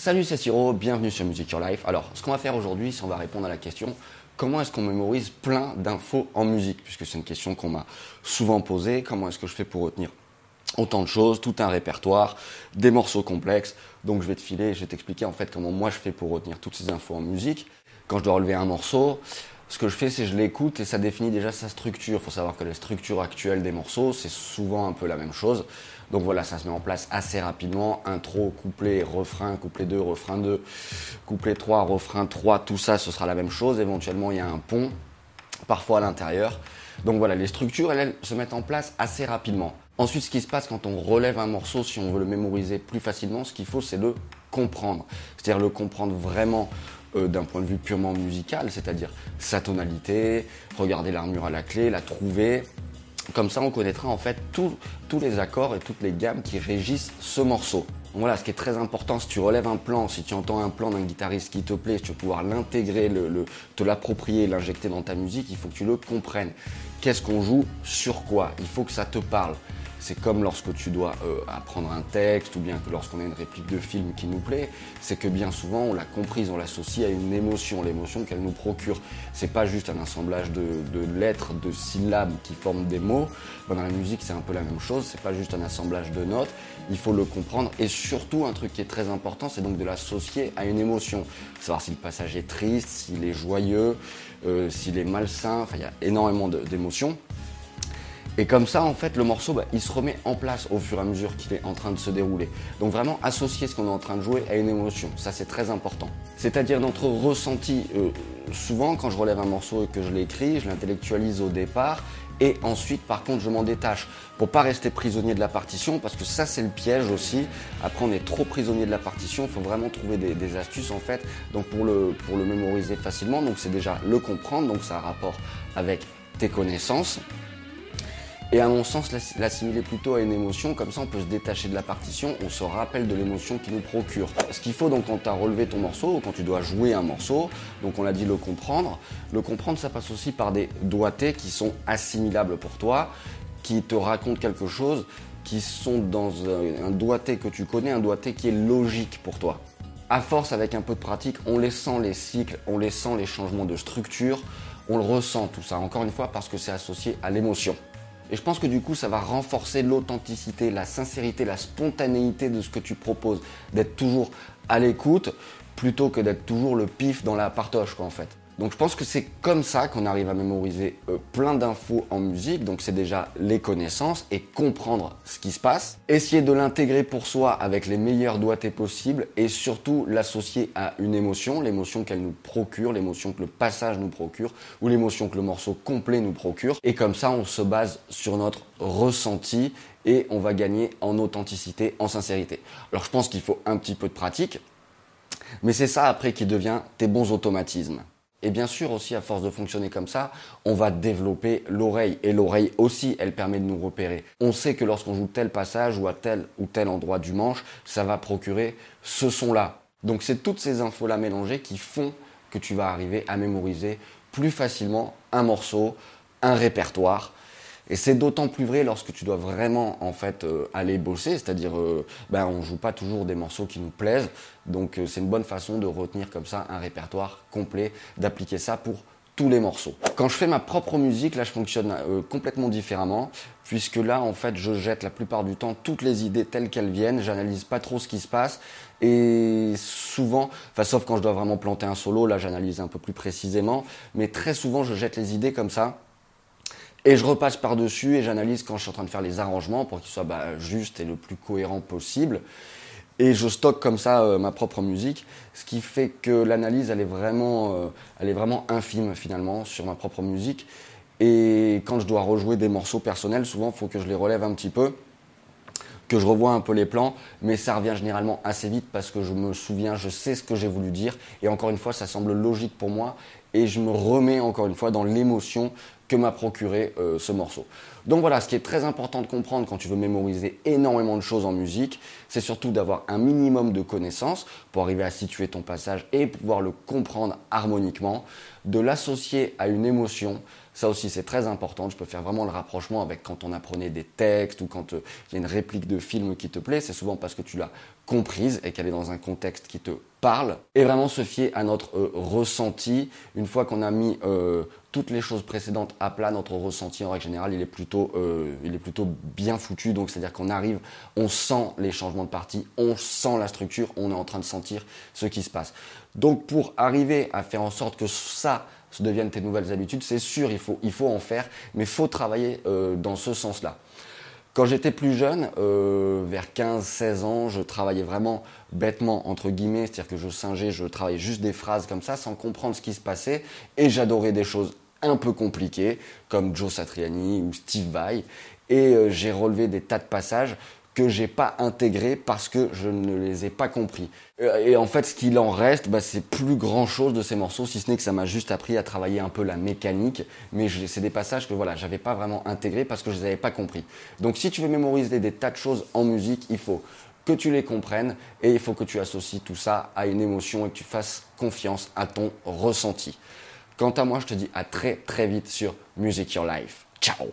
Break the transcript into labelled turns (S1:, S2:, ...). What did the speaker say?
S1: Salut, c'est Siro, bienvenue sur Music Your Life. Alors, ce qu'on va faire aujourd'hui, c'est on va répondre à la question comment est-ce qu'on mémorise plein d'infos en musique? Puisque c'est une question qu'on m'a souvent posée. Comment est-ce que je fais pour retenir autant de choses, tout un répertoire, des morceaux complexes? Donc, je vais te filer, je vais t'expliquer en fait comment moi je fais pour retenir toutes ces infos en musique. Quand je dois relever un morceau, ce que je fais, c'est je l'écoute et ça définit déjà sa structure. Il faut savoir que la structure actuelle des morceaux, c'est souvent un peu la même chose. Donc voilà, ça se met en place assez rapidement. Intro, couplet, refrain, couplet 2, refrain 2, couplet 3, refrain 3, tout ça, ce sera la même chose. Éventuellement, il y a un pont, parfois à l'intérieur. Donc voilà, les structures, elles se mettent en place assez rapidement. Ensuite, ce qui se passe quand on relève un morceau, si on veut le mémoriser plus facilement, ce qu'il faut, c'est le comprendre. C'est-à-dire le comprendre vraiment euh, d'un point de vue purement musical, c'est-à-dire sa tonalité, regarder l'armure à la clé, la trouver. Comme ça, on connaîtra en fait tous les accords et toutes les gammes qui régissent ce morceau. voilà, ce qui est très important, si tu relèves un plan, si tu entends un plan d'un guitariste qui te plaît, si tu veux pouvoir l'intégrer, le, te l'approprier, l'injecter dans ta musique, il faut que tu le comprennes. Qu'est-ce qu'on joue Sur quoi? Il faut que ça te parle. C'est comme lorsque tu dois euh, apprendre un texte ou bien que lorsqu'on a une réplique de film qui nous plaît, c'est que bien souvent on l'a comprise, on l'associe à une émotion, l'émotion qu'elle nous procure. C'est pas juste un assemblage de, lettres, de syllabes qui forment des mots. dans la musique, c'est un peu la même chose. C'est pas juste un assemblage de notes. Il faut le comprendre et surtout un truc qui est très important, c'est donc de l'associer à une émotion. Savoir si le passage est triste, s'il est joyeux, euh, s'il est malsain. Enfin, il y a énormément d'émotions. Et comme ça, en fait, le morceau, bah, il se remet en place au fur et à mesure qu'il est en train de se dérouler. Donc vraiment associer ce qu'on est en train de jouer à une émotion, ça c'est très important. C'est-à-dire notre ressenti. Euh, souvent, quand je relève un morceau et que je l'écris, je l'intellectualise au départ. Et ensuite, par contre, je m'en détache pour pas rester prisonnier de la partition, parce que ça, c'est le piège aussi. Après, on est trop prisonnier de la partition. Il faut vraiment trouver des, astuces en fait. Donc pour le pour le mémoriser facilement, donc c'est déjà le comprendre. Donc ça a rapport avec tes connaissances et à mon sens l'assimiler plutôt à une émotion, comme ça on peut se détacher de la partition, on se rappelle de l'émotion qui nous procure. Ce qu'il faut donc quand tu as relevé ton morceau, ou quand tu dois jouer un morceau, donc on l'a dit le comprendre, le comprendre ça passe aussi par des doigtés qui sont assimilables pour toi, qui te racontent quelque chose, qui sont dans un, doigté que tu connais, un doigté qui est logique pour toi. À force, avec un peu de pratique, on les sent les cycles, on les sent les changements de structure, on le ressent tout ça, encore une fois parce que c'est associé à l'émotion. Et je pense que du coup, ça va renforcer l'authenticité, la sincérité, la spontanéité de ce que tu proposes, d'être toujours à l'écoute plutôt que d'être toujours le pif dans la partoche, quoi, en fait. Donc je pense que c'est comme ça qu'on arrive à mémoriser euh, plein d'infos en musique. Donc c'est déjà les connaissances et comprendre ce qui se passe. Essayer de l'intégrer pour soi avec les meilleurs doigtés possibles et surtout l'associer à une émotion, l'émotion qu'elle nous procure, l'émotion que le passage nous procure ou l'émotion que le morceau complet nous procure. Et comme ça on se base sur notre ressenti et on va gagner en authenticité, en sincérité. Alors je pense qu'il faut un petit peu de pratique. Mais c'est ça après qui devient tes bons automatismes. Et bien sûr aussi, à force de fonctionner comme ça, on va développer l'oreille. Et l'oreille aussi, elle permet de nous repérer. On sait que lorsqu'on joue tel passage ou à tel ou tel endroit du manche, ça va procurer ce son-là. Donc c'est toutes ces infos-là mélangées qui font que tu vas arriver à mémoriser plus facilement un morceau, un répertoire et c'est d'autant plus vrai lorsque tu dois vraiment en fait euh, aller bosser, c'est-à-dire euh, ben, on joue pas toujours des morceaux qui nous plaisent, donc euh, c'est une bonne façon de retenir comme ça un répertoire complet, d'appliquer ça pour tous les morceaux. Quand je fais ma propre musique, là je fonctionne complètement différemment, puisque là en fait je jette la plupart du temps toutes les idées telles qu'elles viennent, j'analyse pas trop ce qui se passe, et souvent, enfin sauf quand je dois vraiment planter un solo, là j'analyse un peu plus précisément, mais très souvent je jette les idées comme ça, et je repasse par-dessus et j'analyse quand je suis en train de faire les arrangements pour qu'ils soient bah, justes et le plus cohérent possible. Et je stocke comme ça euh, ma propre musique, ce qui fait que l'analyse, elle, est vraiment, euh, elle est vraiment infime finalement sur ma propre musique. Et quand je dois rejouer des morceaux personnels, souvent, il faut que je les relève un petit peu, que je revoie un peu les plans, mais ça revient généralement assez vite parce que je me souviens, je sais ce que j'ai voulu dire. Et encore une fois, ça semble logique pour moi. Et je me remets encore une fois dans l'émotion que m'a procuré euh, ce morceau. Donc voilà, ce qui est très important de comprendre quand tu veux mémoriser énormément de choses en musique, c'est surtout d'avoir un minimum de connaissances pour arriver à situer ton passage et pouvoir le comprendre harmoniquement, de l'associer à une émotion, Ça aussi, c'est très important. Je peux faire vraiment le rapprochement avec quand on apprenait des textes ou quand euh, il y a une réplique de film qui te plaît. C'est souvent parce que tu l'as comprise et qu'elle est dans un contexte qui te parle. Et vraiment se fier à notre euh, ressenti. Une fois qu'on a mis euh, toutes les choses précédentes à plat, notre ressenti en règle générale, il est plutôt, il est plutôt bien foutu. Donc c'est-à-dire qu'on arrive, on sent les changements de partie, on sent la structure, on est en train de sentir ce qui se passe. Donc pour arriver à faire en sorte que ça se deviennent tes nouvelles habitudes, c'est sûr, il faut, il faut en faire, mais il faut travailler euh, dans ce sens-là. Quand j'étais plus jeune, euh, vers 15-16 ans, je travaillais vraiment bêtement, entre guillemets, c'est-à-dire que je singeais, je travaillais juste des phrases comme ça, sans comprendre ce qui se passait, et j'adorais des choses un peu compliquées, comme Joe Satriani ou Steve Vai, et euh, j'ai relevé des tas de passages que j'ai pas intégré parce que je ne les ai pas compris. Euh, et en fait, ce qu'il en reste, bah, c'est plus grand chose de ces morceaux, si ce n'est que ça m'a juste appris à travailler un peu la mécanique. Mais c'est des passages que voilà, j'avais pas vraiment intégrés parce que je les avais pas compris. Donc, si tu veux mémoriser des tas de choses en musique, il faut que tu les comprennes et il faut que tu associes tout ça à une émotion et que tu fasses confiance à ton ressenti. Quant à moi, je te dis à très très vite sur Music Your Life. Ciao